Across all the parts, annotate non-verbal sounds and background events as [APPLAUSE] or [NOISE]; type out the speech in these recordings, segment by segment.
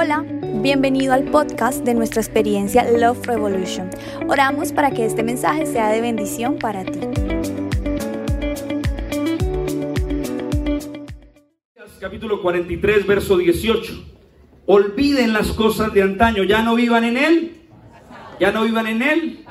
Hola, bienvenido al podcast de nuestra experiencia Love Revolution. Oramos para que este mensaje sea de bendición para ti. Capítulo 43, verso 18. Olviden las cosas de antaño, ya no vivan en él. Ya no vivan en él.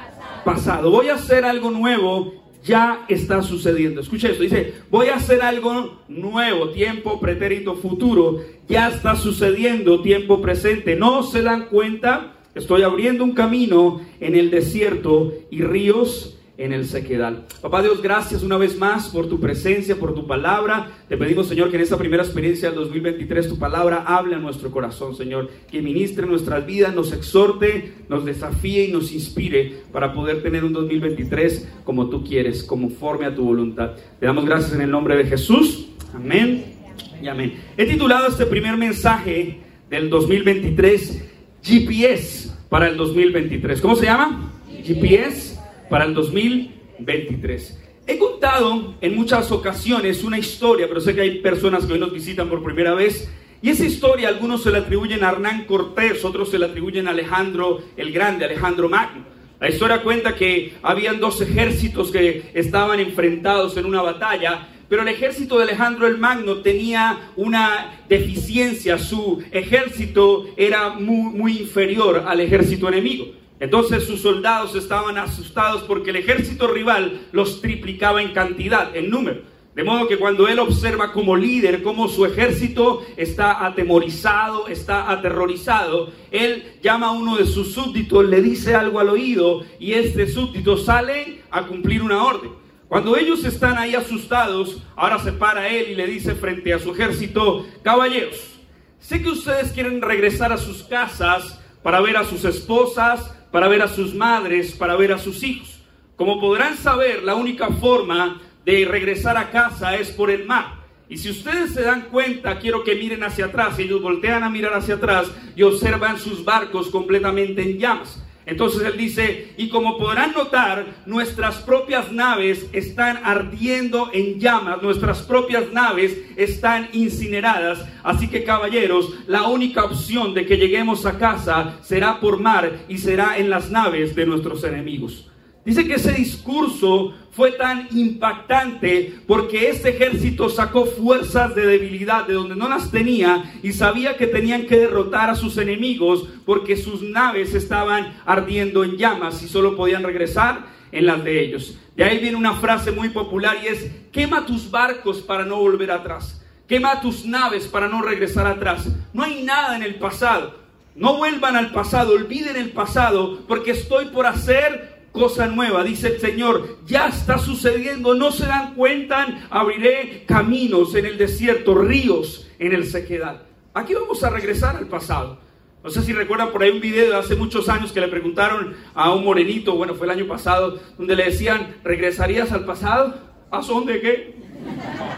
Pasado. Voy a hacer algo nuevo ya está sucediendo. Escucha esto, dice, voy a hacer algo nuevo, tiempo pretérito futuro, ya está sucediendo, tiempo presente. No se dan cuenta, estoy abriendo un camino en el desierto y ríos en el sequedal. Papá Dios, gracias una vez más por tu presencia, por tu palabra. Te pedimos, Señor, que en esta primera experiencia del 2023 tu palabra hable a nuestro corazón, Señor. Que ministre nuestras vidas, nos exhorte, nos desafíe y nos inspire para poder tener un 2023 como tú quieres, conforme a tu voluntad. Te damos gracias en el nombre de Jesús. Amén y amén. He titulado este primer mensaje del 2023 GPS para el 2023. ¿Cómo se llama? GPS para el 2023. He contado en muchas ocasiones una historia, pero sé que hay personas que hoy nos visitan por primera vez. Y esa historia algunos se la atribuyen a Hernán Cortés, otros se la atribuyen a Alejandro el Grande, Alejandro Magno. La historia cuenta que habían dos ejércitos que estaban enfrentados en una batalla, pero el ejército de Alejandro el Magno tenía una deficiencia, su ejército era muy, muy inferior al ejército enemigo. Entonces sus soldados estaban asustados porque el ejército rival los triplicaba en cantidad, en número. De modo que cuando él observa como líder cómo su ejército está atemorizado, está aterrorizado, él llama a uno de sus súbditos, le dice algo al oído y este súbdito sale a cumplir una orden. Cuando ellos están ahí asustados, ahora se para él y le dice frente a su ejército, caballeros, sé que ustedes quieren regresar a sus casas para ver a sus esposas, para ver a sus madres, para ver a sus hijos. Como podrán saber, la única forma de regresar a casa es por el mar. Y si ustedes se dan cuenta, quiero que miren hacia atrás. Ellos voltean a mirar hacia atrás y observan sus barcos completamente en llamas. Entonces él dice, y como podrán notar, nuestras propias naves están ardiendo en llamas, nuestras propias naves están incineradas. Así que caballeros, la única opción de que lleguemos a casa será por mar y será en las naves de nuestros enemigos. Dice que ese discurso fue tan impactante porque este ejército sacó fuerzas de debilidad de donde no las tenía y sabía que tenían que derrotar a sus enemigos porque sus naves estaban ardiendo en llamas y solo podían regresar en las de ellos. De ahí viene una frase muy popular y es, quema tus barcos para no volver atrás. Quema tus naves para no regresar atrás. No hay nada en el pasado. No vuelvan al pasado, olviden el pasado, porque estoy por hacer cosa nueva, dice el Señor, ya está sucediendo, no se dan cuenta, abriré caminos en el desierto, ríos en el sequedad. Aquí vamos a regresar al pasado. No sé si recuerdan por ahí un video de hace muchos años que le preguntaron a un morenito, bueno, fue el año pasado, donde le decían, ¿regresarías al pasado? ¿A son de qué?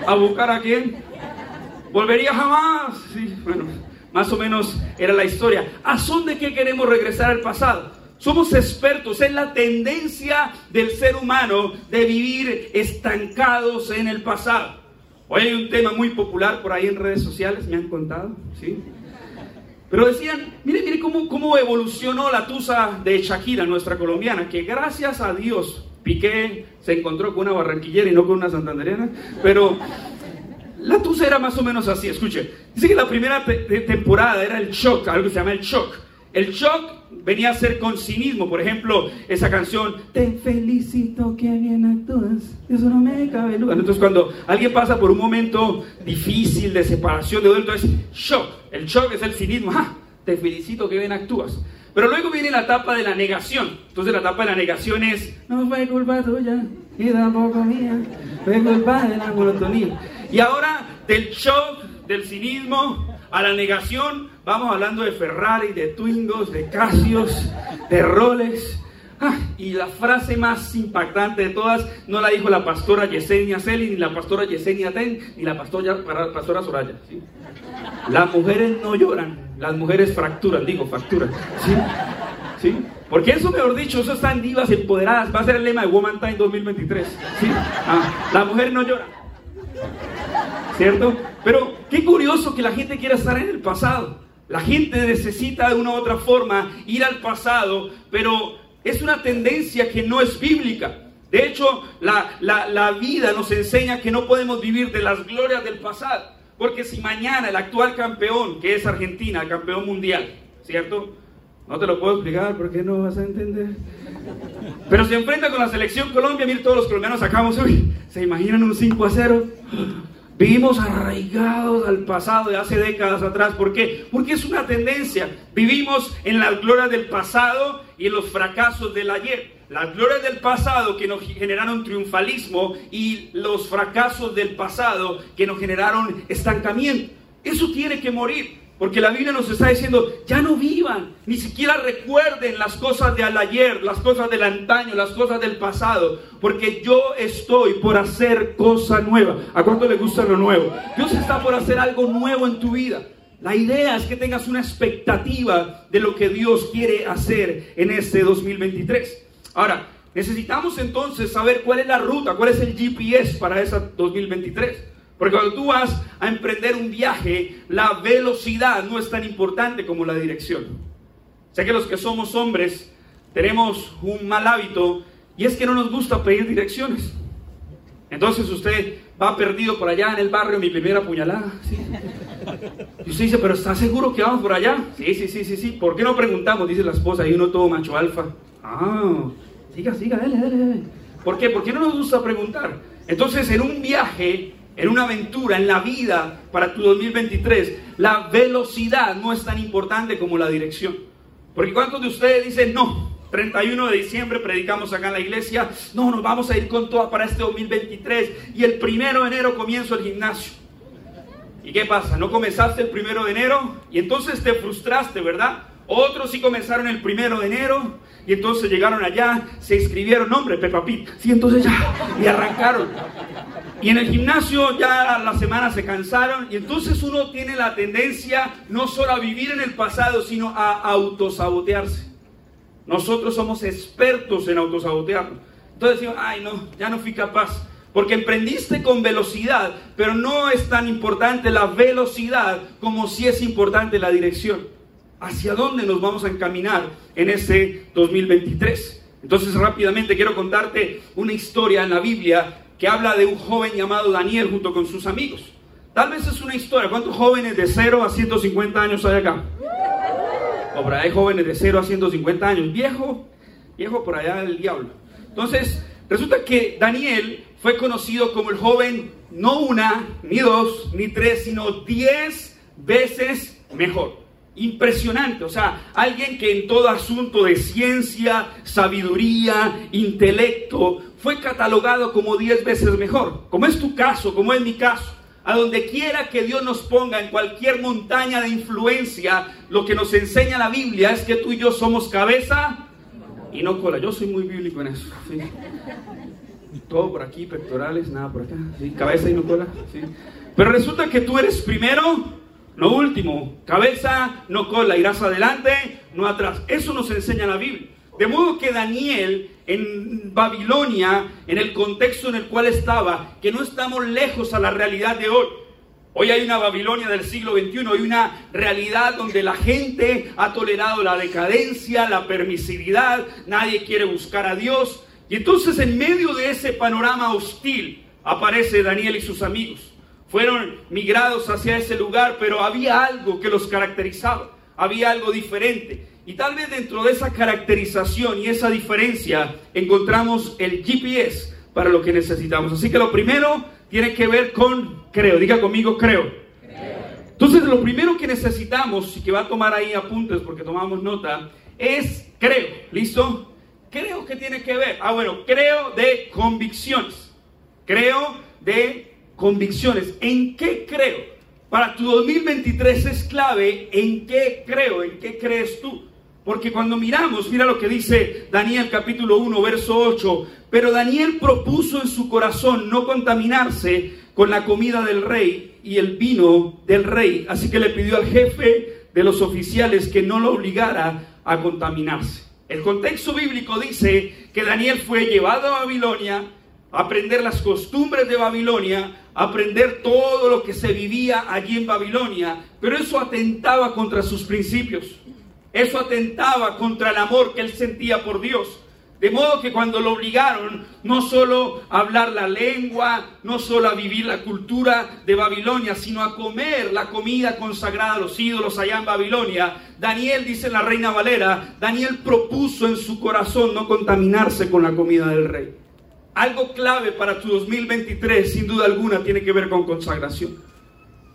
¿A buscar a quién? ¿Volvería jamás? Sí, bueno, más o menos era la historia. ¿A son de qué queremos regresar al pasado? Somos expertos en la tendencia del ser humano de vivir estancados en el pasado. Hoy hay un tema muy popular por ahí en redes sociales, me han contado, ¿sí? Pero decían, mire, mire cómo, cómo evolucionó la tusa de Shakira, nuestra colombiana, que gracias a Dios Piqué se encontró con una barranquillera y no con una santandereana, pero la tusa era más o menos así, escuche, dice que la primera temporada era el shock, algo que se llama el shock. El shock venía a ser con cinismo. Por ejemplo, esa canción, Te felicito que bien actúas, eso no me cabe duda. Entonces, cuando alguien pasa por un momento difícil de separación de duelo, es shock. El shock es el cinismo. ¡Ah! Te felicito que bien actúas. Pero luego viene la etapa de la negación. Entonces, la etapa de la negación es, no fue culpa tuya y tampoco mía, fue culpa de la monotonía. Y ahora, del shock, del cinismo, a la negación, vamos hablando de Ferrari, de Twingos, de Casios, de Rolex. Ah, y la frase más impactante de todas no la dijo la pastora Yesenia Celi, ni la pastora Yesenia Ten, ni la pastora, pastora Soraya. Las mujeres no lloran, las mujeres fracturan, digo, fracturan. ¿sí? ¿Sí? Porque eso, mejor dicho, eso están divas empoderadas. Va a ser el lema de Woman Time 2023. ¿sí? Ah, las mujeres no lloran. ¿Cierto? Pero qué curioso que la gente quiera estar en el pasado. La gente necesita de una u otra forma ir al pasado, pero es una tendencia que no es bíblica. De hecho, la, la, vida nos enseña que no podemos vivir de las glorias del pasado. Porque si mañana el actual campeón, que es Argentina, el campeón mundial, ¿cierto? No te lo puedo explicar porque no vas a entender. Pero se enfrenta con la selección Colombia, mire todos los colombianos sacamos, uy, ¿se imaginan un 5 a 0? Vivimos arraigados al pasado de hace décadas atrás. ¿Por qué? Porque es una tendencia. Vivimos en las glorias del pasado y en los fracasos del ayer. Las glorias del pasado que nos generaron triunfalismo y los fracasos del pasado que nos generaron estancamiento. Eso tiene que morir. Porque la Biblia nos está diciendo, ya no vivan, ni siquiera recuerden las cosas del ayer, las cosas del antaño, las cosas del pasado, porque yo estoy por hacer cosa nueva. ¿A cuánto le gusta lo nuevo? Dios está por hacer algo nuevo en tu vida. La idea es que tengas una expectativa de lo que Dios quiere hacer en este 2023. Ahora, necesitamos entonces saber cuál es la ruta, cuál es el GPS para ese 2023. Porque cuando tú vas a emprender un viaje, la velocidad no es tan importante como la dirección. Sé que los que somos hombres tenemos un mal hábito y es que no nos gusta pedir direcciones. Entonces usted va perdido por allá en el barrio, mi primera puñalada. Y usted dice, pero ¿está seguro que vamos por allá? Sí, sí, sí, sí, sí. ¿Por qué no preguntamos? Dice la esposa, y uno todo macho alfa. Ah, siga, siga, dale, dale, dale. ¿Por qué? ¿Por qué no nos gusta preguntar? Entonces, en un viaje en una aventura, en la vida para tu 2023, la velocidad no es tan importante como la dirección. Porque ¿cuántos de ustedes dicen, no, 31 de diciembre predicamos acá en la iglesia, no, nos vamos a ir con toda para este 2023 y el primero de enero comienzo el gimnasio? ¿Y qué pasa? ¿No comenzaste el primero de enero? Y entonces te frustraste, ¿verdad? Otros sí comenzaron el primero de enero y entonces llegaron allá, se inscribieron, hombre, Peppa Pig, sí, entonces ya, y arrancaron. Y en el gimnasio ya la semana se cansaron y entonces uno tiene la tendencia no solo a vivir en el pasado, sino a autosabotearse. Nosotros somos expertos en autosabotearnos. Entonces decimos, ay no, ya no fui capaz. Porque emprendiste con velocidad, pero no es tan importante la velocidad como si es importante la dirección. ¿Hacia dónde nos vamos a encaminar en este 2023? Entonces rápidamente quiero contarte una historia en la Biblia que habla de un joven llamado Daniel junto con sus amigos. Tal vez es una historia. ¿Cuántos jóvenes de 0 a 150 años hay acá? O por hay jóvenes de 0 a 150 años. Viejo, viejo por allá del diablo. Entonces, resulta que Daniel fue conocido como el joven no una, ni dos, ni tres, sino diez veces mejor. Impresionante, o sea, alguien que en todo asunto de ciencia, sabiduría, intelecto, fue catalogado como diez veces mejor, como es tu caso, como es mi caso. A donde quiera que Dios nos ponga, en cualquier montaña de influencia, lo que nos enseña la Biblia es que tú y yo somos cabeza y no cola. Yo soy muy bíblico en eso. Todo por aquí, pectorales, nada por acá. Cabeza y no cola. Pero resulta que tú eres primero, no último. Cabeza, no cola. Irás adelante, no atrás. Eso nos enseña la Biblia. De modo que Daniel en Babilonia, en el contexto en el cual estaba, que no estamos lejos a la realidad de hoy. Hoy hay una Babilonia del siglo XXI, hay una realidad donde la gente ha tolerado la decadencia, la permisividad, nadie quiere buscar a Dios. Y entonces en medio de ese panorama hostil aparece Daniel y sus amigos. Fueron migrados hacia ese lugar, pero había algo que los caracterizaba, había algo diferente. Y tal vez dentro de esa caracterización y esa diferencia encontramos el GPS para lo que necesitamos. Así que lo primero tiene que ver con creo. Diga conmigo creo. Entonces lo primero que necesitamos, y que va a tomar ahí apuntes porque tomamos nota, es creo. ¿Listo? Creo que tiene que ver. Ah, bueno, creo de convicciones. Creo de convicciones. ¿En qué creo? Para tu 2023 es clave en qué creo, en qué crees tú. Porque cuando miramos, mira lo que dice Daniel capítulo 1, verso 8, pero Daniel propuso en su corazón no contaminarse con la comida del rey y el vino del rey, así que le pidió al jefe de los oficiales que no lo obligara a contaminarse. El contexto bíblico dice que Daniel fue llevado a Babilonia, aprender las costumbres de Babilonia, aprender todo lo que se vivía allí en Babilonia, pero eso atentaba contra sus principios, eso atentaba contra el amor que él sentía por Dios. De modo que cuando lo obligaron no solo a hablar la lengua, no solo a vivir la cultura de Babilonia, sino a comer la comida consagrada a los ídolos allá en Babilonia, Daniel, dice la reina Valera, Daniel propuso en su corazón no contaminarse con la comida del rey. Algo clave para tu 2023, sin duda alguna, tiene que ver con consagración.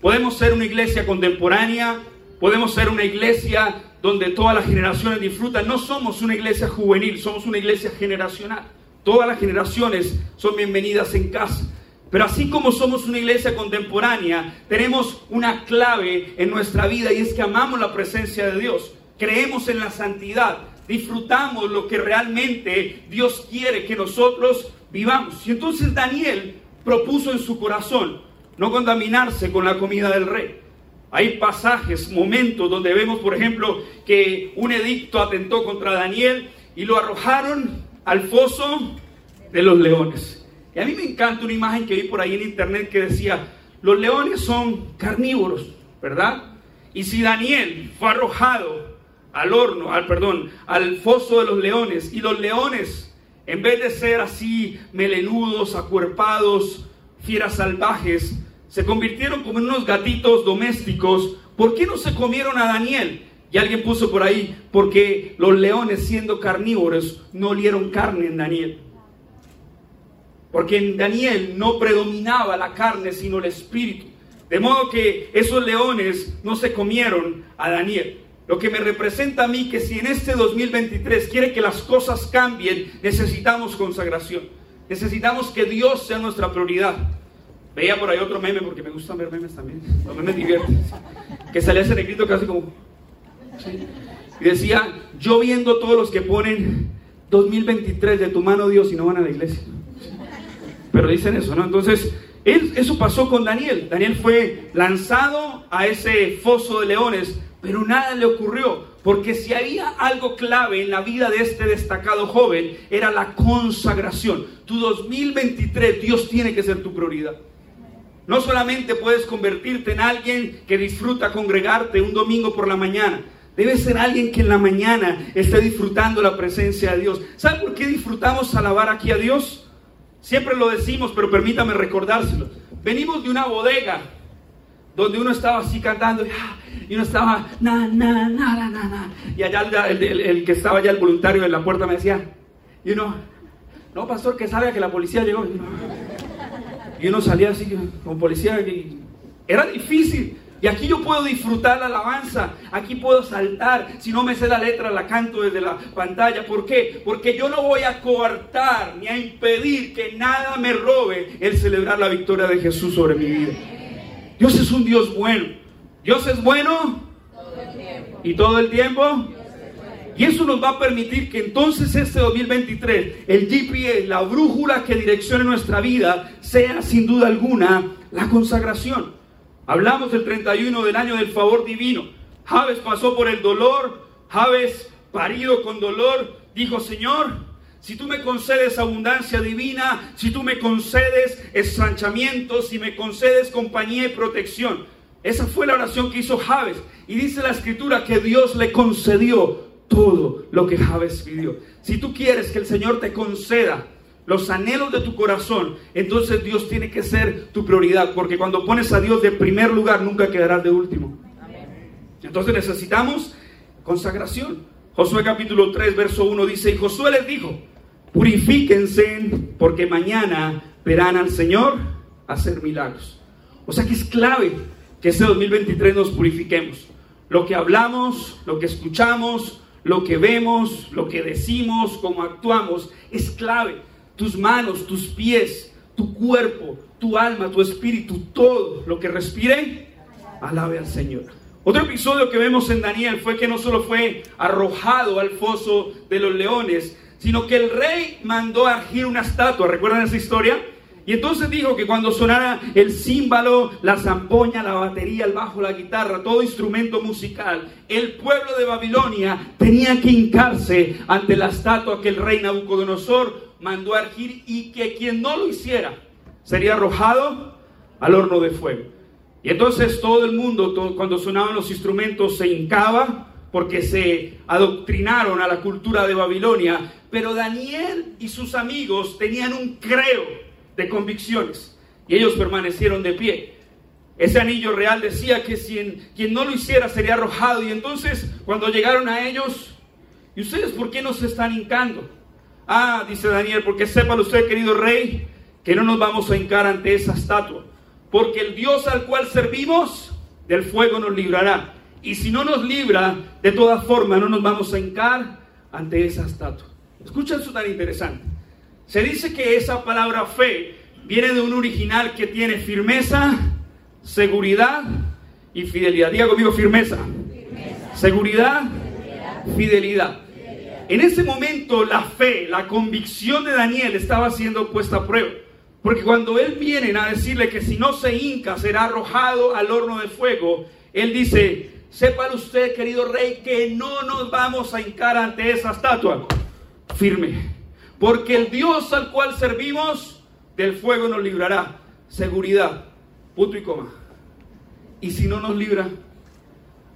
Podemos ser una iglesia contemporánea, podemos ser una iglesia donde todas las generaciones disfrutan. No somos una iglesia juvenil, somos una iglesia generacional. Todas las generaciones son bienvenidas en casa. Pero así como somos una iglesia contemporánea, tenemos una clave en nuestra vida y es que amamos la presencia de Dios. Creemos en la santidad, disfrutamos lo que realmente Dios quiere que nosotros vivamos. Y entonces Daniel propuso en su corazón no contaminarse con la comida del rey. Hay pasajes, momentos donde vemos, por ejemplo, que un edicto atentó contra Daniel y lo arrojaron al foso de los leones. Y a mí me encanta una imagen que vi por ahí en internet que decía, los leones son carnívoros, ¿verdad? Y si Daniel fue arrojado al horno, al perdón, al foso de los leones y los leones en vez de ser así melenudos, acuerpados, fieras salvajes, se convirtieron como en unos gatitos domésticos. ¿Por qué no se comieron a Daniel? Y alguien puso por ahí, porque los leones siendo carnívoros no olieron carne en Daniel. Porque en Daniel no predominaba la carne, sino el espíritu. De modo que esos leones no se comieron a Daniel. Lo que me representa a mí que si en este 2023 quiere que las cosas cambien, necesitamos consagración. Necesitamos que Dios sea nuestra prioridad. Veía por ahí otro meme, porque me gustan ver memes también. Los memes divierten. Que salía ese negrito casi como... Y decía, yo viendo todos los que ponen 2023 de tu mano Dios y no van a la iglesia. Pero dicen eso, ¿no? Entonces, eso pasó con Daniel. Daniel fue lanzado a ese foso de leones, pero nada le ocurrió. Porque si había algo clave en la vida de este destacado joven, era la consagración. Tu 2023, Dios tiene que ser tu prioridad. No solamente puedes convertirte en alguien que disfruta congregarte un domingo por la mañana. Debe ser alguien que en la mañana esté disfrutando la presencia de Dios. ¿Sabe por qué disfrutamos alabar aquí a Dios? Siempre lo decimos, pero permítame recordárselo. Venimos de una bodega donde uno estaba así cantando y uno estaba na, na, na, na, na. Y allá el, que estaba allá, el voluntario de la puerta, me decía, y uno, no, pastor, que salga que la policía llegó. Y uno salía así como policía. Era difícil. Y aquí yo puedo disfrutar la alabanza, aquí puedo saltar, si no me sé la letra la canto desde la pantalla. ¿Por qué? Porque yo no voy a coartar ni a impedir que nada me robe el celebrar la victoria de Jesús sobre mi vida. Dios es un Dios bueno. Dios es bueno y todo el tiempo. Y eso nos va a permitir que entonces este 2023, el GPS, la brújula que direccione nuestra vida, sea sin duda alguna la consagración. Hablamos del 31 del año del favor divino. Javes pasó por el dolor, Javes parido con dolor, dijo, Señor, si tú me concedes abundancia divina, si tú me concedes estranchamiento, si me concedes compañía y protección. Esa fue la oración que hizo Javes. Y dice la escritura que Dios le concedió todo lo que Javes pidió. Si tú quieres que el Señor te conceda los anhelos de tu corazón, entonces Dios tiene que ser tu prioridad, porque cuando pones a Dios de primer lugar, nunca quedarás de último. Entonces necesitamos consagración. Josué capítulo 3, verso 1 dice, y Josué les dijo, purifíquense porque mañana verán al Señor hacer milagros. O sea que es clave que este 2023 nos purifiquemos. Lo que hablamos, lo que escuchamos, lo que vemos, lo que decimos, cómo actuamos, es clave. Tus manos, tus pies, tu cuerpo, tu alma, tu espíritu, todo lo que respire, alabe al Señor. Otro episodio que vemos en Daniel fue que no solo fue arrojado al foso de los leones, sino que el rey mandó a erigir una estatua. ¿Recuerdan esa historia? Y entonces dijo que cuando sonara el címbalo, la zampoña, la batería, el bajo, la guitarra, todo instrumento musical, el pueblo de Babilonia tenía que hincarse ante la estatua que el rey Nabucodonosor mandó a argir y que quien no lo hiciera sería arrojado al horno de fuego. Y entonces todo el mundo, cuando sonaban los instrumentos, se hincaba porque se adoctrinaron a la cultura de Babilonia. Pero Daniel y sus amigos tenían un creo de convicciones y ellos permanecieron de pie. Ese anillo real decía que si quien no lo hiciera sería arrojado. Y entonces cuando llegaron a ellos, ¿y ustedes por qué no se están hincando? Ah, dice Daniel, porque sepa usted, querido rey, que no nos vamos a hincar ante esa estatua. Porque el Dios al cual servimos, del fuego nos librará. Y si no nos libra, de todas formas no nos vamos a hincar ante esa estatua. Escucha eso tan interesante. Se dice que esa palabra fe viene de un original que tiene firmeza, seguridad y fidelidad. Diga conmigo firmeza. Seguridad, fidelidad. En ese momento la fe, la convicción de Daniel estaba siendo puesta a prueba. Porque cuando él viene a decirle que si no se hinca será arrojado al horno de fuego, él dice, sepa usted, querido rey, que no nos vamos a hincar ante esa estatua. Firme. Porque el Dios al cual servimos, del fuego nos librará. Seguridad. Punto y coma. Y si no nos libra,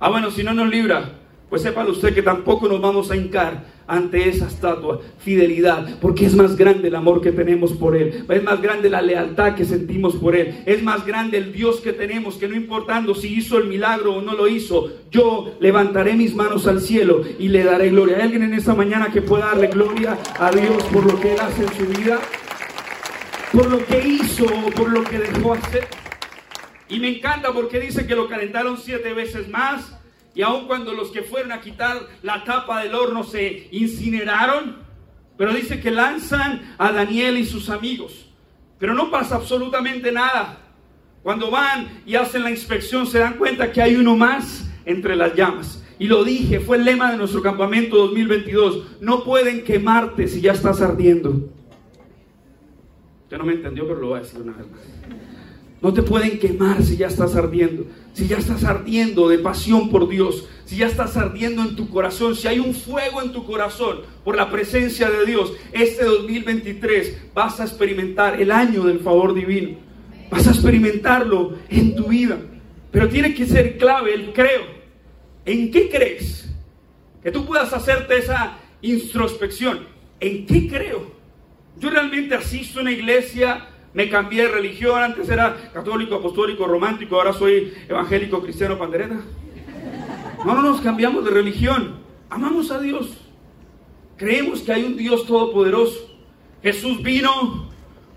ah bueno, si no nos libra, pues sepa usted que tampoco nos vamos a hincar ante esa estatua. Fidelidad, porque es más grande el amor que tenemos por Él. Es más grande la lealtad que sentimos por Él. Es más grande el Dios que tenemos, que no importando si hizo el milagro o no lo hizo, yo levantaré mis manos al cielo y le daré gloria. ¿Hay alguien en esta mañana que pueda darle gloria a Dios por lo que Él hace en su vida? Por lo que hizo o por lo que dejó hacer. Y me encanta porque dice que lo calentaron siete veces más y aun cuando los que fueron a quitar la tapa del horno se incineraron, pero dice que lanzan a Daniel y sus amigos. Pero no pasa absolutamente nada. Cuando van y hacen la inspección se dan cuenta que hay uno más entre las llamas. Y lo dije, fue el lema de nuestro campamento 2022. No pueden quemarte si ya estás ardiendo. Usted no me entendió, pero lo voy a decir una vez más. No te pueden quemar si ya estás ardiendo. Si ya estás ardiendo de pasión por Dios. Si ya estás ardiendo en tu corazón. Si hay un fuego en tu corazón por la presencia de Dios. Este 2023 vas a experimentar el año del favor divino. Vas a experimentarlo en tu vida. Pero tiene que ser clave el creo. ¿En qué crees? Que tú puedas hacerte esa introspección. ¿En qué creo? Yo realmente asisto a una iglesia me cambié de religión, antes era católico, apostólico, romántico, ahora soy evangélico, cristiano, pandereta. No, no nos cambiamos de religión. Amamos a Dios. Creemos que hay un Dios todopoderoso. Jesús vino,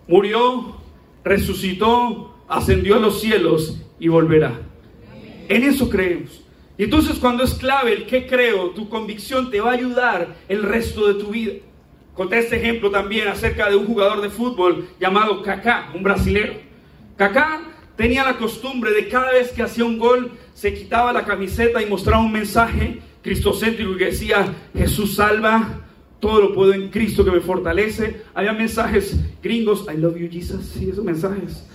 murió, resucitó, ascendió a los cielos y volverá. En eso creemos. Y entonces cuando es clave el que creo, tu convicción te va a ayudar el resto de tu vida. Conté este ejemplo también acerca de un jugador de fútbol llamado Kaká, un brasilero. Kaká tenía la costumbre de cada vez que hacía un gol, se quitaba la camiseta y mostraba un mensaje cristocéntrico que decía, Jesús salva, todo lo puedo en Cristo que me fortalece. Había mensajes gringos, I love you Jesus, sí, esos mensajes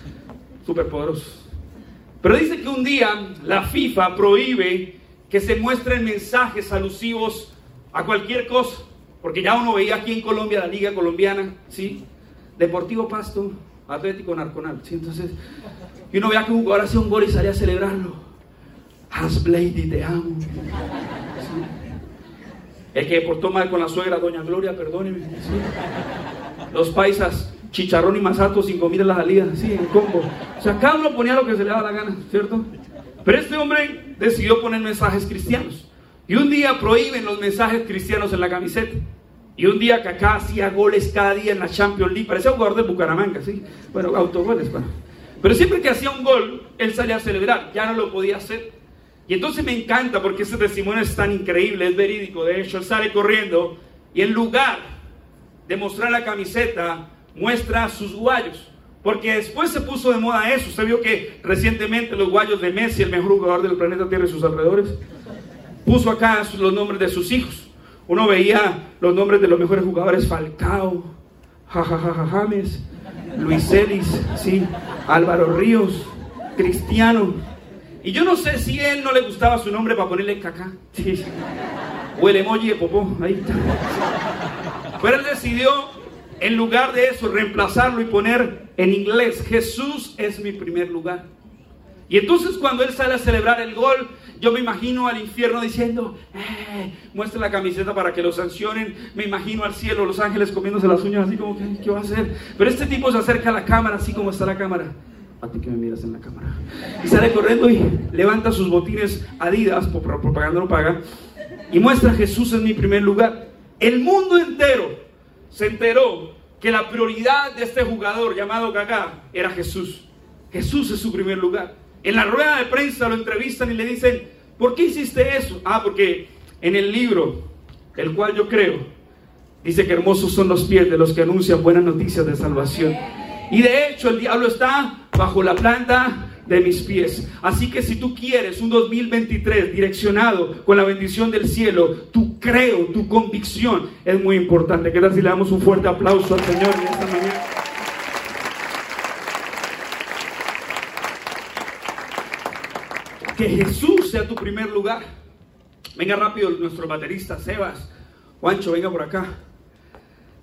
súper poderosos. Pero dice que un día la FIFA prohíbe que se muestren mensajes alusivos a cualquier cosa. Porque ya uno veía aquí en Colombia la liga colombiana, ¿sí? Deportivo Pasto, Atlético Narconal, ¿sí? Entonces, y uno veía que un jugador hacía un gol y salía a celebrarlo. Blady, te amo. El que portó mal con la suegra, Doña Gloria, perdóneme. Los paisas, chicharrón y masato sin comida en la salida, sí, en combo. O sea, cada uno ponía lo que se le daba la gana, ¿cierto? Pero este hombre decidió poner mensajes cristianos. Y un día prohíben los mensajes cristianos en la camiseta. Y un día Kaká hacía goles cada día en la Champions League. Parecía un jugador de Bucaramanga, ¿sí? Bueno, autogoles, bueno. Pero siempre que hacía un gol, él salía a celebrar. Ya no lo podía hacer. Y entonces me encanta porque ese testimonio es tan increíble, es verídico. De hecho, él sale corriendo y en lugar de mostrar la camiseta, muestra sus guayos. Porque después se puso de moda eso. Usted vio que recientemente los guayos de Messi, el mejor jugador del planeta Tierra y sus alrededores, puso acá los nombres de sus hijos. Uno veía los nombres de los mejores jugadores, Falcao, Jajaja James, Luis Ellis, sí, Álvaro Ríos, Cristiano. Y yo no sé si él no le gustaba su nombre para ponerle caca. O el emoji de popó, ahí está. Pero él decidió en lugar de eso, reemplazarlo y poner en inglés, Jesús es mi primer lugar. Y entonces cuando él sale a celebrar el gol, yo me imagino al infierno diciendo, eh, muestre la camiseta para que lo sancionen. Me imagino al cielo, los ángeles comiéndose las uñas así como, ¿qué, va a hacer? Pero este tipo se acerca a la cámara, así como está la cámara. A ti que me miras en la cámara. Y sale corriendo y levanta sus botines Adidas, por propaganda no paga, y muestra Jesús en mi primer lugar. El mundo entero se enteró que la prioridad de este jugador llamado Gaga era Jesús. Jesús es su primer lugar. En la rueda de prensa lo entrevistan y le dicen, ¿por qué hiciste eso? Ah, porque en el libro, el cual yo creo, dice que hermosos son los pies de los que anuncian buenas noticias de salvación. Y de hecho el diablo está bajo la planta de mis pies. Así que si tú quieres un 2023 direccionado con la bendición del cielo, tu creo, tu convicción es muy importante. ¿Qué tal si le damos un fuerte aplauso al Señor en esta mañana? Que Jesús sea tu primer lugar. Venga rápido nuestro baterista Sebas. Juancho, venga por acá.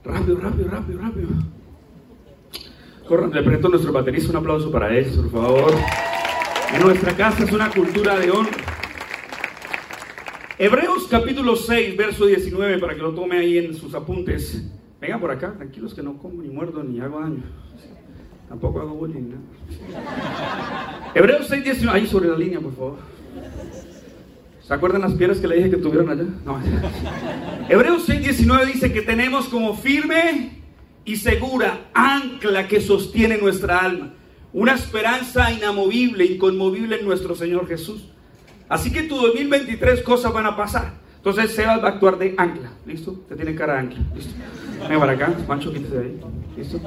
Rápido, rápido, rápido, rápido. Corran, le presento a nuestro baterista un aplauso para él, por favor. Nuestra casa es una cultura de honra. Hebreos capítulo 6, verso 19, para que lo tome ahí en sus apuntes. Venga por acá, tranquilos que no como ni muerdo ni hago daño. Tampoco hago bullying. ¿no? Hebreos 6, 19, ahí sobre la línea, por favor. ¿Se acuerdan las piedras que le dije que tuvieron allá? No. Hebreos 6, 19 dice que tenemos como firme y segura ancla que sostiene nuestra alma. Una esperanza inamovible, inconmovible en nuestro Señor Jesús. Así que tu 2023 cosas van a pasar. Entonces Sebas va a actuar de ancla. ¿Listo? Te tiene cara de ancla. ¿Listo? Ven para acá. Pancho, quítese de ahí. ¿Listo?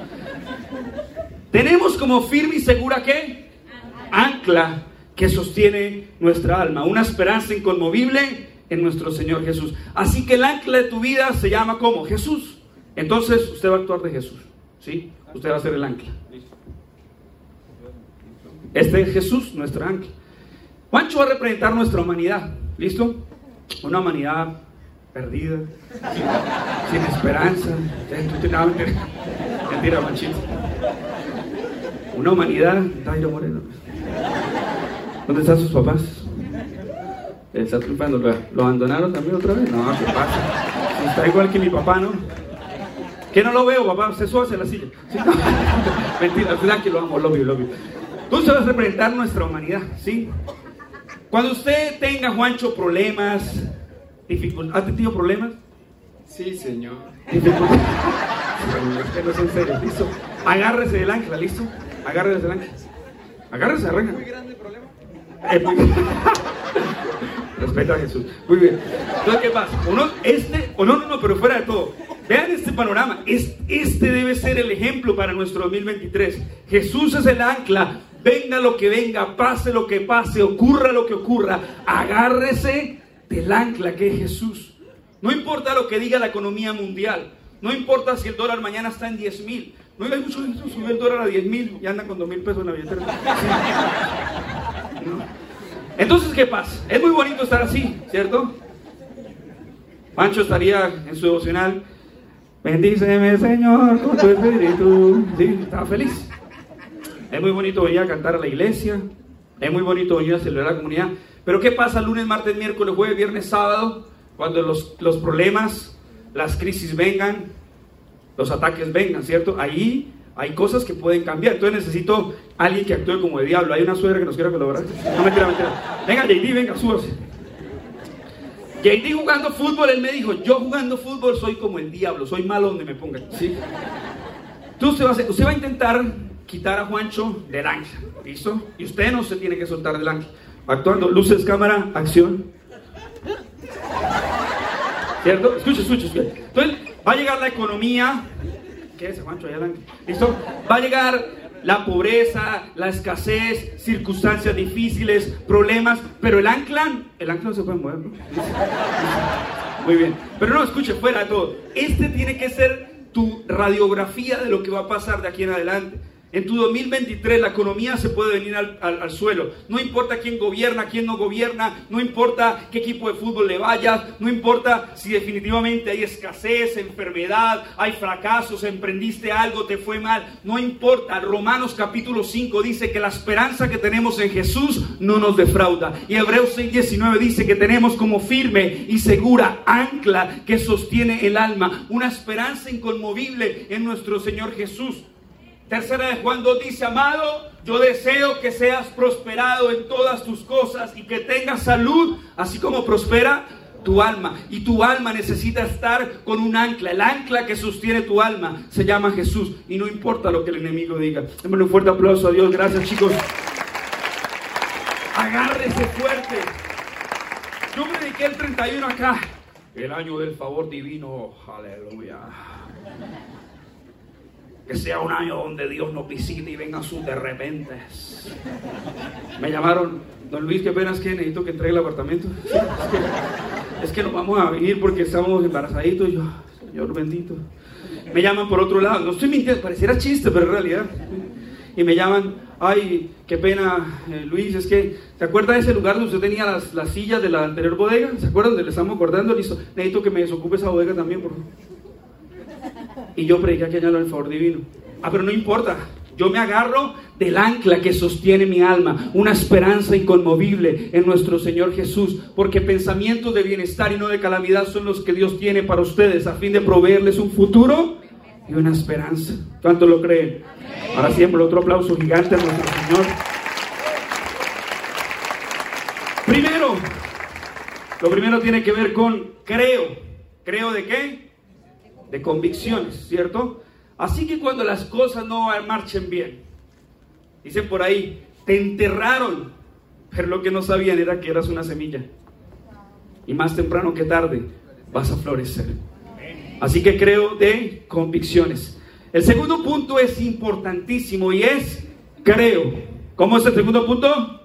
Tenemos como firme y segura que ancla que sostiene nuestra alma. Una esperanza inconmovible en nuestro Señor Jesús. Así que el ancla de tu vida se llama como Jesús. Entonces usted va a actuar de Jesús, ¿sí? Usted va a ser el ancla. Este es Jesús, nuestro ancla. Juancho va a representar nuestra humanidad, ¿listo? Una humanidad perdida, [LAUGHS] sin esperanza. Mentira, manchito. Una humanidad, Tairo Moreno. ¿Dónde están sus papás? Está triunfando. ¿Lo abandonaron también otra vez? No, ¿qué pasa? Está igual que mi papá, ¿no? Que no lo veo, papá, se sube en la silla. [LAUGHS] Mentira, verdad que lo amo, lo veo, lo veo. Tú a representar nuestra humanidad, ¿sí? Cuando usted tenga, Juancho, problemas, dificultades, ¿ha tenido problemas? Sí, señor. Dificultades. [LAUGHS] no es en serio, ¿listo? Agárrese del ángel, ¿listo? Agárrese del ángel. Agárrese, arranca. ¿Muy grande el problema? [LAUGHS] Respeta a Jesús. Muy bien. Entonces, ¿qué pasa? Uno, este, o no, no, no, pero fuera de todo. Vean este panorama. este debe ser el ejemplo para nuestro 2023. Jesús es el ancla. Venga lo que venga, pase lo que pase, ocurra lo que ocurra. Agárrese del ancla que es Jesús. No importa lo que diga la economía mundial. No importa si el dólar mañana está en 10 mil. No hay mucho subió el dólar a 10 mil y anda con 2 mil pesos en la billetera. [LAUGHS] Entonces, ¿qué pasa? Es muy bonito estar así, ¿cierto? Pancho estaría en su devocional Bendíceme, Señor, con tu espíritu. Sí, estaba feliz. Es muy bonito venir a cantar a la iglesia. Es muy bonito venir a celebrar la comunidad. Pero ¿qué pasa lunes, martes, miércoles, jueves, viernes, sábado? Cuando los, los problemas, las crisis vengan, los ataques vengan, ¿cierto? Ahí hay cosas que pueden cambiar. Entonces necesito alguien que actúe como de diablo. Hay una suegra que nos quiera colaborar. No me quiera meter. Venga, JD, venga, súbase. JD jugando fútbol, él me dijo, yo jugando fútbol soy como el diablo, soy malo donde me pongan. ¿Sí? Entonces usted va, a intentar quitar a Juancho del ángel, ¿listo? Y usted no se tiene que soltar del ángel. Actuando, luces, cámara, acción. ¿Cierto? Escucha, escucha, escucha. Entonces va a llegar la economía. ¿Qué es, Juancho? ¿Listo? Va a llegar la pobreza, la escasez, circunstancias difíciles, problemas, pero el ancla, el ancla no se puede mover, ¿no? Muy bien, pero no, escuche, fuera todo, este tiene que ser tu radiografía de lo que va a pasar de aquí en adelante. En tu 2023 la economía se puede venir al, suelo. No importa quién gobierna, quién no gobierna, no importa qué equipo de fútbol le vayas, no importa si definitivamente hay escasez, enfermedad, hay fracasos, emprendiste algo, te fue mal, no importa. Romanos capítulo 5 dice que la esperanza que tenemos en Jesús no nos defrauda. Y Hebreos 6:19 dice que tenemos como firme y segura ancla que sostiene el alma, una esperanza inconmovible en nuestro Señor Jesús. Tercera de Juan 2 dice, amado, yo deseo que seas prosperado en todas tus cosas y que tengas salud, así como prospera tu alma. Y tu alma necesita estar con un ancla. El ancla que sostiene tu alma se llama Jesús. Y no importa lo que el enemigo diga. Démosle un fuerte aplauso a Dios. Gracias chicos. Agárrese fuerte. Yo dediqué el 31 acá. El año del favor divino. Aleluya. Que sea un año donde Dios nos visite y venga sus de repente. Me llamaron, don Luis, qué pena es que necesito que entregue el apartamento. Es que, nos vamos a venir porque estamos embarazaditos. Yo, Señor bendito. Me llaman por otro lado. No estoy mintiendo, pareciera chiste, pero en realidad. Y me llaman, ay, qué pena, eh, Luis, es que, ¿se acuerda de ese lugar donde usted tenía las, las sillas de la anterior bodega? ¿Se acuerdan le estamos acordando? Listo, necesito que me desocupe esa bodega también, por favor y yo prediqué aquel año el favor divino. Ah, pero no importa. Yo me agarro del ancla que sostiene mi alma, una esperanza inconmovible en nuestro Señor Jesús, porque pensamientos de bienestar y no de calamidad son los que Dios tiene para ustedes a fin de proveerles un futuro y una esperanza. ¿Cuánto lo creen? Ahora siempre otro aplauso gigante a nuestro Señor. Primero, lo primero tiene que ver con creo. ¿Creo de qué? De convicciones, ¿cierto? Así que cuando las cosas no marchen bien, dicen por ahí, te enterraron, pero lo que no sabían era que eras una semilla. Y más temprano que tarde vas a florecer. Así que creo de convicciones. El segundo punto es importantísimo y es creo. ¿Cómo es el segundo punto?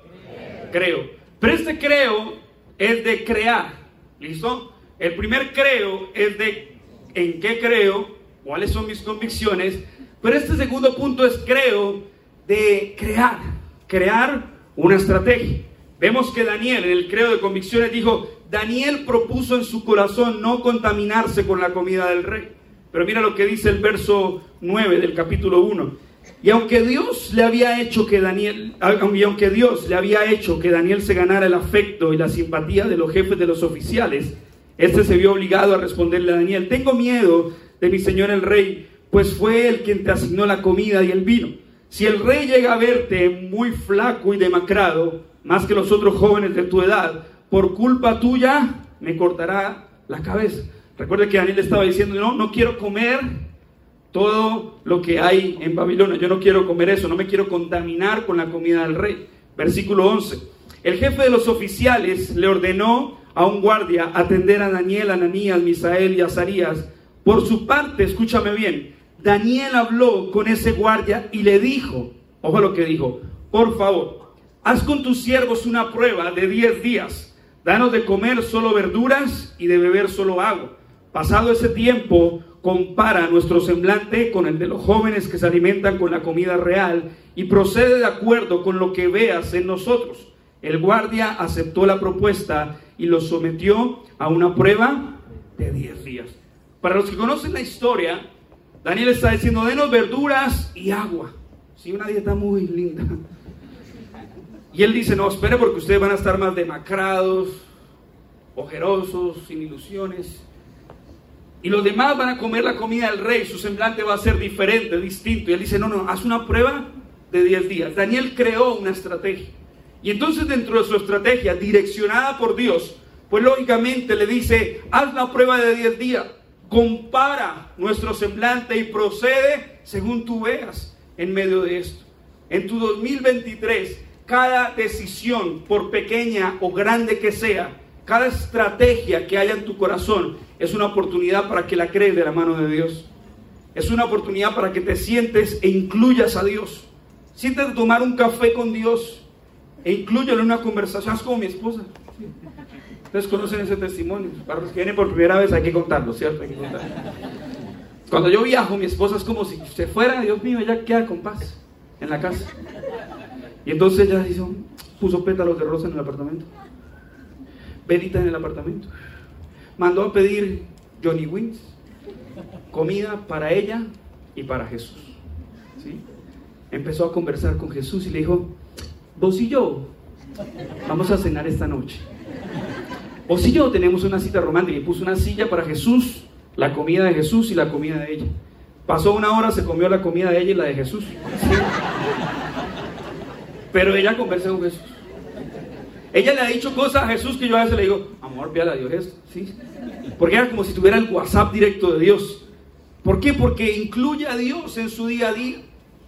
Creo. Pero este creo es de crear. ¿Listo? El primer creo es de en qué creo, cuáles son mis convicciones, pero este segundo punto es creo de crear, crear una estrategia. Vemos que Daniel en el creo de convicciones dijo, Daniel propuso en su corazón no contaminarse con la comida del rey. Pero mira lo que dice el verso 9 del capítulo 1. Y aunque Dios le había hecho que Daniel, y aunque Dios le había hecho que Daniel se ganara el afecto y la simpatía de los jefes de los oficiales, este se vio obligado a responderle a Daniel, tengo miedo de mi señor el rey, pues fue él quien te asignó la comida y el vino. Si el rey llega a verte muy flaco y demacrado, más que los otros jóvenes de tu edad, por culpa tuya me cortará la cabeza. Recuerde que Daniel estaba diciendo, no, no quiero comer todo lo que hay en Babilonia, yo no quiero comer eso, no me quiero contaminar con la comida del rey. Versículo 11. El jefe de los oficiales le ordenó a un guardia atender a Daniel, Ananías, Misael y Azarías. Por su parte, escúchame bien, Daniel habló con ese guardia y le dijo, ojo lo que dijo, por favor, haz con tus siervos una prueba de 10 días, danos de comer solo verduras y de beber solo agua. Pasado ese tiempo, compara nuestro semblante con el de los jóvenes que se alimentan con la comida real y procede de acuerdo con lo que veas en nosotros. El guardia aceptó la propuesta y lo sometió a una prueba de 10 días. Para los que conocen la historia, Daniel está diciendo, denos verduras y agua. Sí, una dieta muy linda. Y él dice, no, espere porque ustedes van a estar más demacrados, ojerosos, sin ilusiones. Y los demás van a comer la comida del rey, su semblante va a ser diferente, distinto. Y él dice, no, no, haz una prueba de 10 días. Daniel creó una estrategia. Y entonces dentro de su estrategia, direccionada por Dios, pues lógicamente le dice, haz la prueba de 10 días, compara nuestro semblante y procede según tú veas en medio de esto. En tu 2023, cada decisión, por pequeña o grande que sea, cada estrategia que haya en tu corazón, es una oportunidad para que la crees de la mano de Dios. Es una oportunidad para que te sientes e incluyas a Dios. Siéntate tomar un café con Dios e incluyelo en una conversación. Como mi esposa. Ustedes conocen ese testimonio. Para los que vienen por primera vez hay que contarlo, ¿cierto? Hay que contarlo. Cuando yo viajo, mi esposa es como si se fuera, Dios mío, ella queda con paz. en la casa. Y entonces ella hizo, puso pétalos de rosa en el apartamento, velitas en el apartamento, mandó a pedir Johnny Wings, comida para ella y para Jesús. Empezó a conversar con Jesús y le dijo, vos y yo vamos a cenar esta noche. Vos y yo tenemos una cita romántica y puso una silla para Jesús, la comida de Jesús y la comida de ella. Pasó una hora, se comió la comida de ella y la de Jesús. Pero ella conversó con Jesús. Ella le ha dicho cosas a Jesús que yo a veces le digo, amor, véala a Dios. ¿Sí? Porque era como si tuviera el WhatsApp directo de Dios. ¿Por qué? Porque incluye a Dios en su día a día.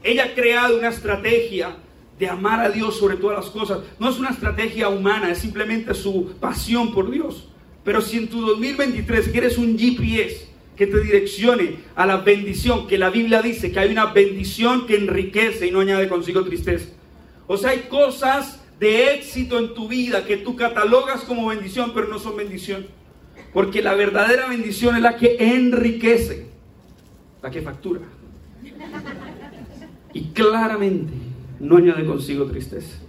Ella ha creado una estrategia de amar a Dios sobre todas las cosas. No es una estrategia humana, es simplemente su pasión por Dios. Pero si en tu 2023 quieres un GPS que te direccione a la bendición, que la Biblia dice que hay una bendición que enriquece y no añade consigo tristeza. O sea, hay cosas de éxito en tu vida que tú catalogas como bendición, pero no son bendición. Porque la verdadera bendición es la que enriquece, la que factura. Y claramente no añade consigo tristeza.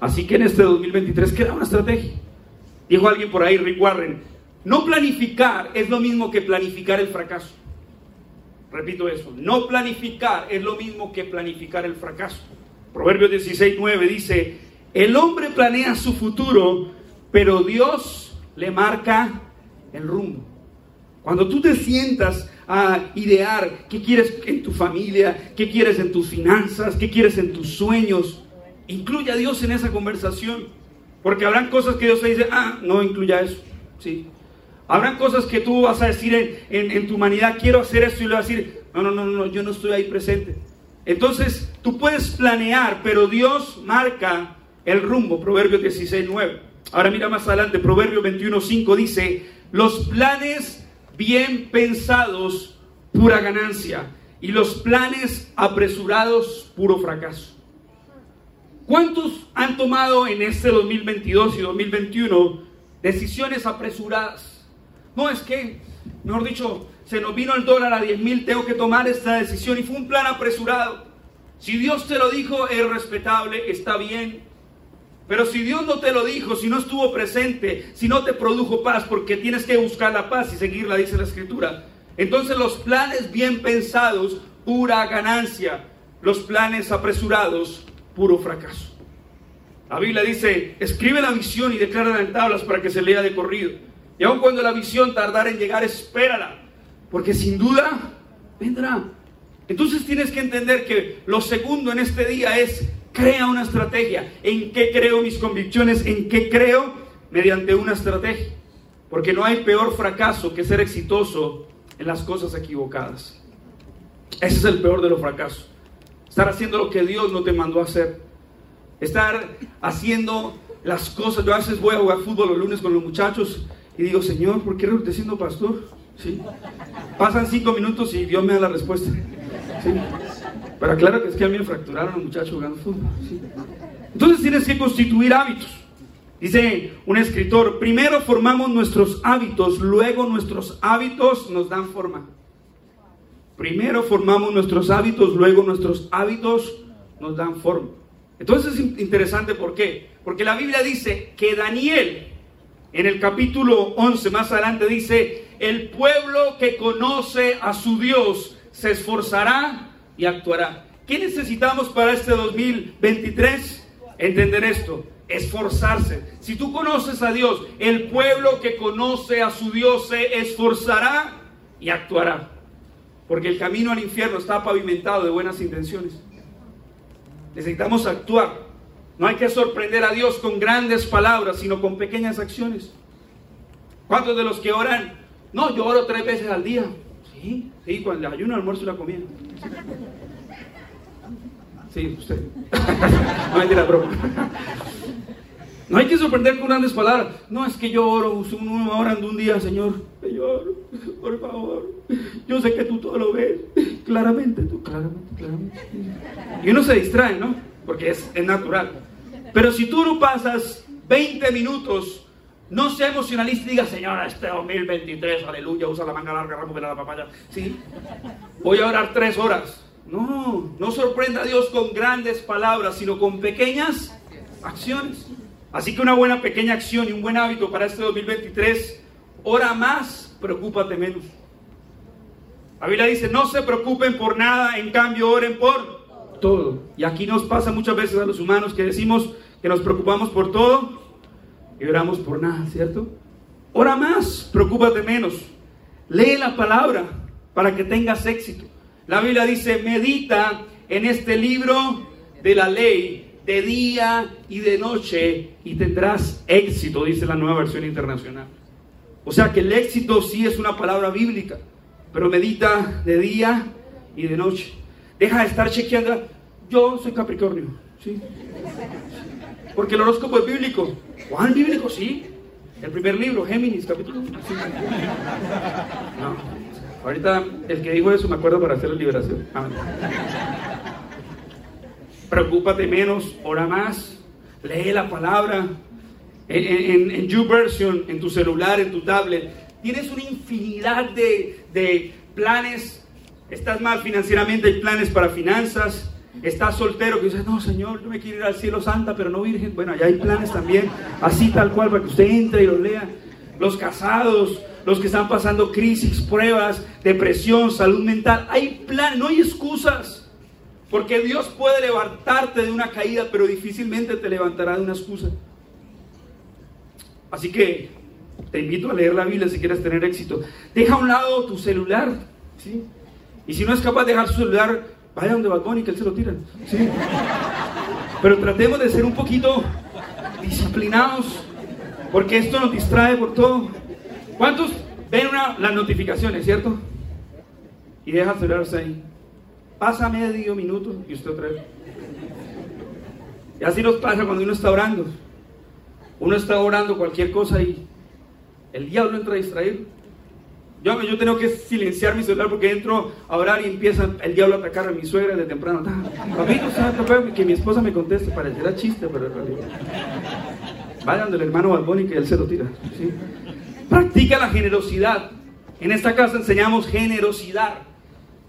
Así que en este 2023 queda una estrategia. Dijo alguien por ahí, Rick Warren, no planificar es lo mismo que planificar el fracaso. Repito eso, no planificar es lo mismo que planificar el fracaso. Proverbios 16, 9 dice, el hombre planea su futuro, pero Dios le marca el rumbo. Cuando tú te sientas a idear qué quieres en tu familia, qué quieres en tus finanzas, qué quieres en tus sueños, incluye a Dios en esa conversación. Porque habrán cosas que Dios te dice, ah, no incluya eso. Sí. Habrán cosas que tú vas a decir en, tu humanidad, quiero hacer esto y le vas a decir, no, no, no, no, yo no estoy ahí presente. Entonces, tú puedes planear, pero Dios marca el rumbo. Proverbios 16, 9. Ahora mira más adelante, Proverbios 21, 5 dice, los planes bien pensados, pura ganancia, y los planes apresurados, puro fracaso. ¿Cuántos han tomado en este 2022 y 2021 decisiones apresuradas? No es que, mejor dicho, se nos vino el dólar a 10 mil, tengo que tomar esta decisión y fue un plan apresurado. Si Dios te lo dijo, es respetable, está bien. Pero si Dios no te lo dijo, si no estuvo presente, si no te produjo paz, porque tienes que buscar la paz y seguirla, dice la escritura. Entonces los planes bien pensados, pura ganancia. Los planes apresurados, puro fracaso. La Biblia dice, escribe la visión y declara en tablas para que se lea de corrido. Y aun cuando la visión tardara en llegar, espérala, porque sin duda vendrá. Entonces tienes que entender que lo segundo en este día es crea una estrategia. ¿En qué creo mis convicciones? ¿En qué creo? Mediante una estrategia. Porque no hay peor fracaso que ser exitoso en las cosas equivocadas. Ese es el peor de los fracasos. Estar haciendo lo que Dios no te mandó a hacer. Estar haciendo las cosas. Yo a veces voy a jugar fútbol los lunes con los muchachos y digo, Señor, ¿por qué estoy siendo pastor? ¿Sí? Pasan cinco minutos y Dios me da la respuesta. Pero claro que es que a mí me fracturaron los muchachos jugando fútbol. Entonces tienes que constituir hábitos. Dice un escritor, primero formamos nuestros hábitos, luego nuestros hábitos nos dan forma. Primero formamos nuestros hábitos, luego nuestros hábitos nos dan forma. Entonces es interesante, ¿por qué? Porque la Biblia dice que Daniel, en el capítulo 11 más adelante, dice, el pueblo que conoce a su Dios se esforzará y actuará. ¿Qué necesitamos para este 2023? Entender esto, esforzarse. Si tú conoces a Dios, el pueblo que conoce a su Dios se esforzará y actuará. Porque el camino al infierno está pavimentado de buenas intenciones. Necesitamos actuar. No hay que sorprender a Dios con grandes palabras, sino con pequeñas acciones. ¿Cuántos de los que oran? No, yo oro tres veces al día. Sí, sí, cuando el ayuno, el almuerzo y la comida. Sí, usted. [LAUGHS] no hay la broma. No hay que sorprender con grandes palabras. No es que yo oro hora en un día, Señor. Señor, por favor. Yo sé que tú todo lo ves. Claramente, tú, claramente, claramente. Y uno se distrae, ¿no? Porque es, es natural. Pero si tú no pasas 20 minutos, no sea emocionalista y diga, Señor, este 2023, aleluya, usa la manga larga, de la papaya. Sí. Voy a orar tres horas. No, no sorprenda a Dios con grandes palabras, sino con pequeñas acciones. Así que una buena pequeña acción y un buen hábito para este 2023, ora más, preocúpate menos. La Biblia dice, no se preocupen por nada, en cambio oren por todo. Y aquí nos pasa muchas veces a los humanos que decimos que nos preocupamos por todo y oramos por nada, ¿cierto? Ora más, preocúpate menos. Lee la palabra para que tengas éxito. La Biblia dice, medita en este libro de la ley de día y de noche y tendrás éxito, dice la nueva versión internacional. O sea que el éxito sí es una palabra bíblica, pero medita de día y de noche. Deja de estar chequeando, yo soy Capricornio, ¿sí? Porque el horóscopo es bíblico. ¿Cuál bíblico? Sí. El primer libro, Géminis, capítulo. No. Ahorita el que dijo eso me acuerdo para hacer la liberación. Preocúpate menos, ora más, lee la palabra. En, en, YouVersion, en tu celular, en tu tablet, tienes una infinidad de, de planes. Estás mal financieramente, hay planes para finanzas. Estás soltero que dices, no, Señor, yo me quiero ir al cielo santa, pero no virgen. Bueno, allá hay planes también, así tal cual, para que usted entre y lo lea. Los casados, los que están pasando crisis, pruebas, depresión, salud mental. Hay plan, no hay excusas. Porque Dios puede levantarte de una caída, pero difícilmente te levantará de una excusa. Así que te invito a leer la Biblia si quieres tener éxito. Deja a un lado tu celular. ¿sí? Y si no es capaz de dejar su celular, vaya donde Bad y que él se lo tira. ¿sí? Pero tratemos de ser un poquito disciplinados, porque esto nos distrae por todo. ¿Cuántos ven las notificaciones, cierto? Y dejan celularse ahí. Pasa medio minuto y usted otra vez. Y así nos pasa cuando uno está orando. Uno está orando cualquier cosa y el diablo entra a distraer. Yo, yo tengo que silenciar mi celular porque entro a orar y empieza el diablo a atacar a mi suegra de temprano. [LAUGHS] Papito, que mi esposa me conteste, parecerá chiste, pero en realidad. Vayan del hermano Balboni que él se lo tira. Practica la generosidad. En esta casa enseñamos generosidad.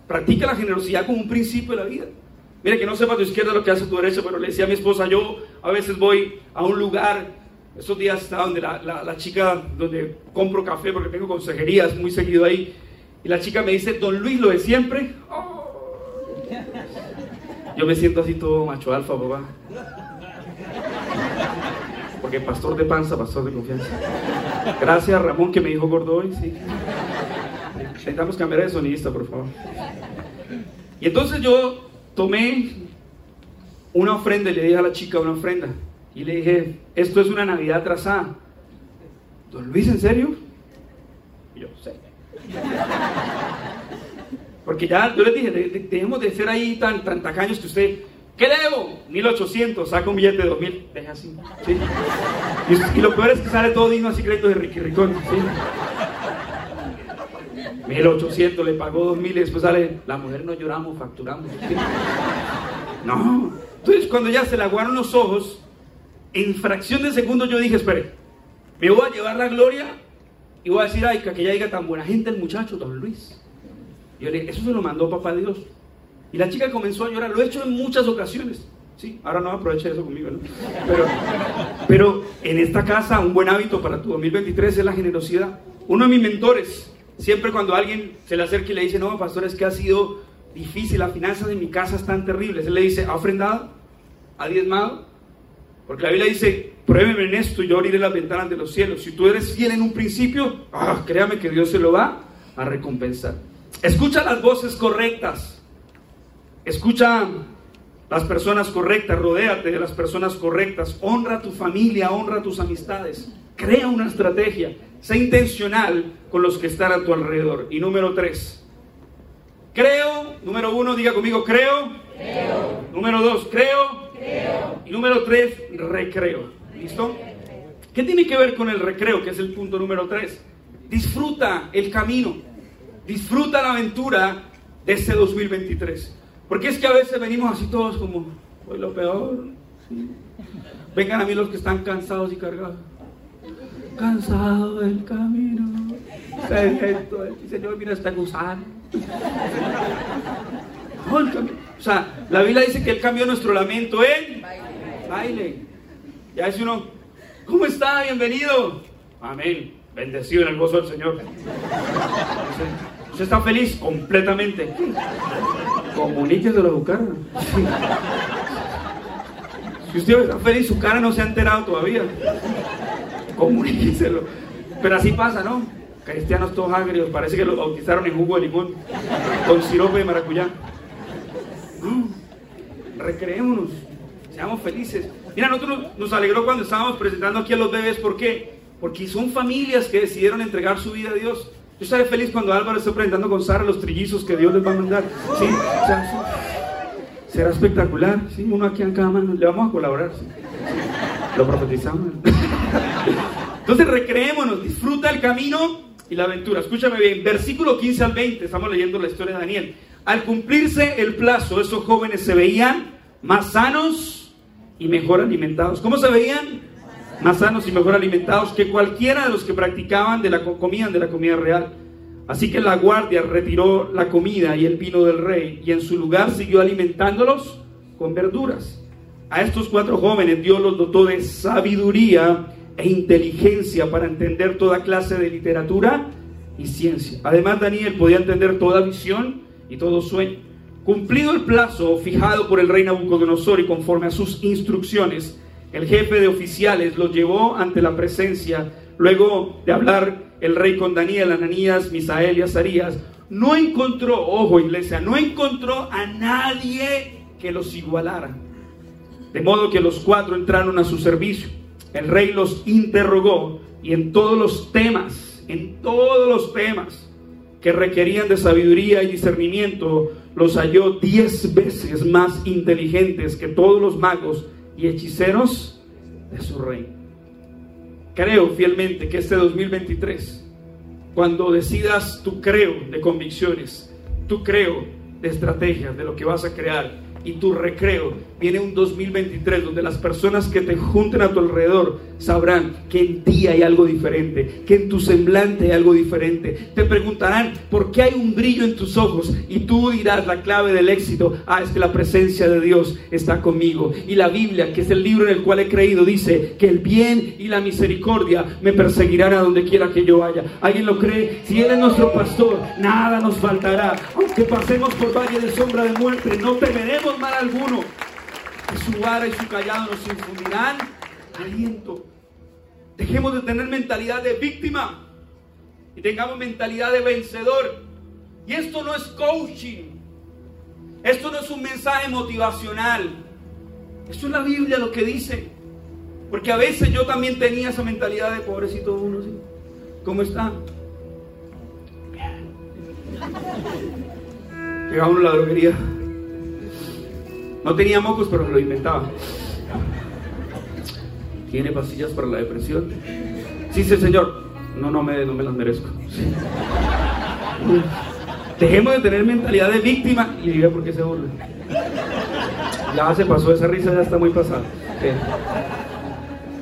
Practica la generosidad como un principio de la vida. Mira que no sepa tu izquierda lo que hace tu derecha, pero le decía a mi esposa, yo a veces voy a un lugar, estos días está donde la, la, chica, donde compro café, porque tengo consejerías muy seguido ahí, y la chica me dice, don Luis, lo de siempre. Yo me siento así todo macho alfa, papá. Porque pastor de panza, pastor de confianza. Gracias Ramón que me dijo gordo hoy, sí. Intentamos cambiar de sonidista, por favor. Y entonces yo tomé una ofrenda y le dije a la chica una ofrenda. Y le dije, esto es una Navidad trazada. Don Luis, ¿en serio? Y yo, sé. Porque ya, yo le dije, dejemos de ser ahí tan, tan tacaños que usted ¿Qué debo? 1800, saca un billete de 2000, deja así. ¿sí? Y, lo peor es que sale todo digno así crédito de Ricky Ricón. ¿sí? 1800, le pagó 2000 y después sale, la mujer no lloramos, facturamos. No. Entonces cuando ya se le aguaron los ojos, en fracción de segundo yo dije, espere, me voy a llevar la gloria y voy a decir, ay, que ya diga tan buena gente el muchacho, don Luis. yo le dije, eso se lo mandó papá Dios. Y la chica comenzó a llorar. Lo he hecho en muchas ocasiones. Sí, ahora no aproveche eso conmigo, ¿no? Pero, pero en esta casa un buen hábito para tu 2023 es la generosidad. Uno de mis mentores, siempre cuando alguien se le acerca y le dice, no, pastor, es que ha sido difícil, las finanzas de mi casa están terribles. Él le dice, ¿ha ofrendado? ¿Ha diezmado? Porque la Biblia dice, pruébeme en esto y yo abriré las ventanas de los cielos. Si tú eres fiel en un principio, ah, créame que Dios se lo va a recompensar. Escucha las voces correctas. Escucha las personas correctas, rodéate de las personas correctas, honra a tu familia, honra a tus amistades, crea una estrategia, sé intencional con los que están a tu alrededor. Y número tres, creo, número uno, diga conmigo, creo. creo. Número dos, creo. Creo. Y número tres, recreo. ¿Listo? ¿Qué tiene que ver con el recreo, que es el punto número tres? Disfruta el camino, disfruta la aventura de este 2023. Porque es que a veces venimos así todos como, hoy lo peor. Vengan a mí los que están cansados y cargados. Cansado del camino. Señor, mira este gusano. No, él cambió. O sea, la Biblia dice que Él cambió nuestro lamento en baile. Ya dice uno, ¿cómo está? Bienvenido. Amén. Bendecido en el gozo del Señor. ¿Usted está feliz? Completamente. Comuníquese a su cara. Si usted está feliz, su cara no se ha enterado todavía. Comuníqueselo. Pero así pasa, ¿no? Cristianos todos agrios, parece que los bautizaron en jugo de limón, con sirope de maracuyá. No, recreémonos, seamos felices. Mira, nosotros nos alegró cuando estábamos presentando aquí a los bebés, ¿por qué? Porque son familias que decidieron entregar su vida a Dios. Yo estaré feliz cuando Álvaro esté presentando con Sara los trillizos que Dios les va a mandar. ¿sí? Sea, será espectacular. ¿sí? Uno aquí en cada mano. Le vamos a colaborar. ¿sí? Lo profetizamos. [LAUGHS] Entonces recreémonos, disfruta el camino y la aventura. Escúchame bien, versículo 15 al 20, estamos leyendo la historia de Daniel. Al cumplirse el plazo, esos jóvenes se veían más sanos y mejor alimentados. ¿Cómo se veían? Más sanos y mejor alimentados que cualquiera de los que practicaban de la comían de la comida real. Así que la guardia retiró la comida y el vino del rey y en su lugar siguió alimentándolos con verduras. A estos cuatro jóvenes Dios los dotó de sabiduría e inteligencia para entender toda clase de literatura y ciencia. Además, Daniel podía entender toda visión y todo sueño. Cumplido el plazo fijado por el rey Nabucodonosor y conforme a sus instrucciones, el jefe de oficiales los llevó ante la presencia. Luego de hablar el rey con Daniel, Ananías, Misael y Azarías, no encontró, ojo iglesia, no encontró a nadie que los igualara. De modo que los cuatro entraron a su servicio. El rey los interrogó y en todos los temas, en todos los temas que requerían de sabiduría y discernimiento, los halló diez veces más inteligentes que todos los magos y hechiceros de su rey. Creo fielmente que este 2023, cuando decidas tu creo de convicciones, tu creo de estrategias, de lo que vas a crear, y tu recreo. Viene un 2023 donde las personas que te junten a tu alrededor sabrán que en ti hay algo diferente, que en tu semblante hay algo diferente. Te preguntarán por qué hay un brillo en tus ojos y tú dirás la clave del éxito. Ah, es que la presencia de Dios está conmigo. Y la Biblia, que es el libro en el cual he creído, dice que el bien y la misericordia me perseguirán a donde quiera que yo vaya. ¿Alguien lo cree? Si Él es nuestro pastor, nada nos faltará. Aunque pasemos por valle de sombra de muerte, no temeremos mal alguno. Su vara y su callado nos infundirán aliento. Dejemos de tener mentalidad de víctima y tengamos mentalidad de vencedor. Y esto no es coaching. Esto no es un mensaje motivacional. Esto es la Biblia lo que dice. Porque a veces yo también tenía esa mentalidad de pobrecito uno. ¿Cómo está? Llega a la droguería. No tenía mocos, pero me lo inventaba. ¿Tiene pastillas para la depresión? Sí, sí, señor. No, no me, no me las merezco. Dejemos de tener mentalidad de víctima y diga por qué se burla. Ya se pasó esa risa, ya está muy pasada.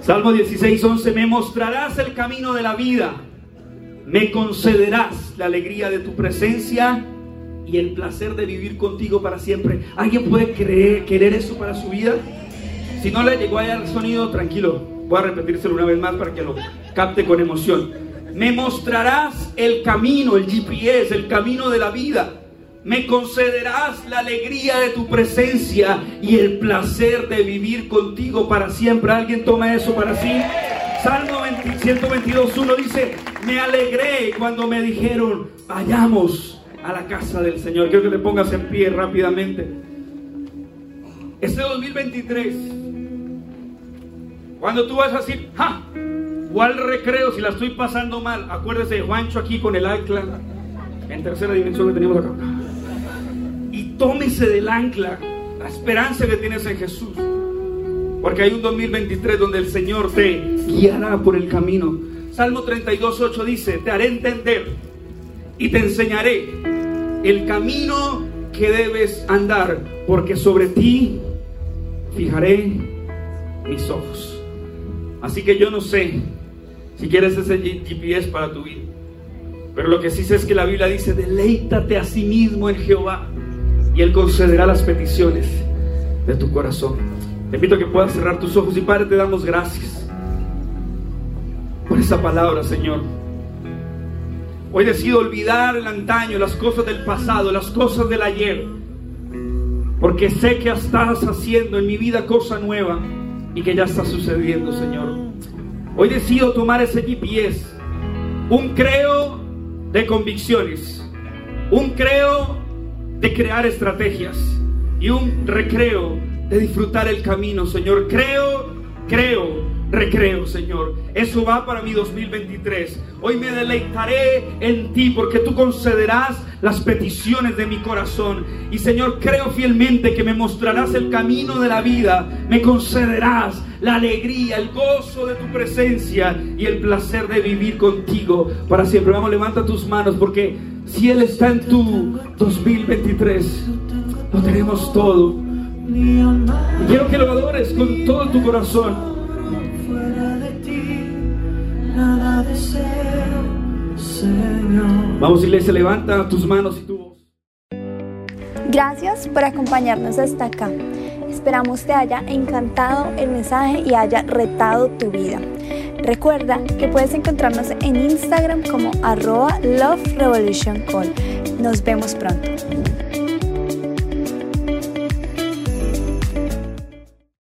Salmo 16, 11. Me mostrarás el camino de la vida. Me concederás la alegría de tu presencia y el placer de vivir contigo para siempre. ¿Alguien puede querer eso para su vida? Si no le llegó allá el sonido, tranquilo. Voy a repetírselo una vez más para que lo capte con emoción. Me mostrarás el camino, el GPS, el camino de la vida. Me concederás la alegría de tu presencia y el placer de vivir contigo para siempre. ¿Alguien toma eso para sí? Salmo 122, 1 dice, me alegré cuando me dijeron, vayamos a la casa del Señor. Quiero que te pongas en pie rápidamente. Este 2023, cuando tú vas a decir, ¡ja! ¿Cuál recreo si la estoy pasando mal? Acuérdese de Juancho aquí con el ancla en tercera dimensión que tenemos acá. Y tómese del ancla la esperanza que tienes en Jesús. Porque hay un 2023 donde el Señor te guiará por el camino. Salmo 32, 8 dice, te haré entender y te enseñaré el camino que debes andar, porque sobre ti fijaré mis ojos. Así que yo no sé si quieres ese GPS para tu vida, pero lo que sí sé es que la Biblia dice, deleítate a sí mismo en Jehová y Él concederá las peticiones de tu corazón. Te invito a que puedas cerrar tus ojos y Padre, te damos gracias por esa palabra, Señor. Hoy decido olvidar el antaño, las cosas del pasado, las cosas del ayer, porque sé que estás haciendo en mi vida cosa nueva y que ya está sucediendo, Señor. Hoy decido tomar ese GPS, un creo de convicciones, un creo de crear estrategias y un recreo de disfrutar el camino, Señor. Creo, creo recreo, Señor. Eso va para mi 2023. Hoy me deleitaré en ti porque tú concederás las peticiones de mi corazón. Y Señor, creo fielmente que me mostrarás el camino de la vida. Me concederás la alegría, el gozo de tu presencia y el placer de vivir contigo para siempre. Vamos, levanta tus manos porque si Él está en tu 2023, lo tenemos todo. Y quiero que lo adores con todo tu corazón nada deseo, Señor. Vamos, iglesia, levanta tus manos y tu voz. Gracias por acompañarnos hasta acá. Esperamos te haya encantado el mensaje y haya retado tu vida. Recuerda que puedes encontrarnos en Instagram como arroba Love Revolution Call. Nos vemos pronto.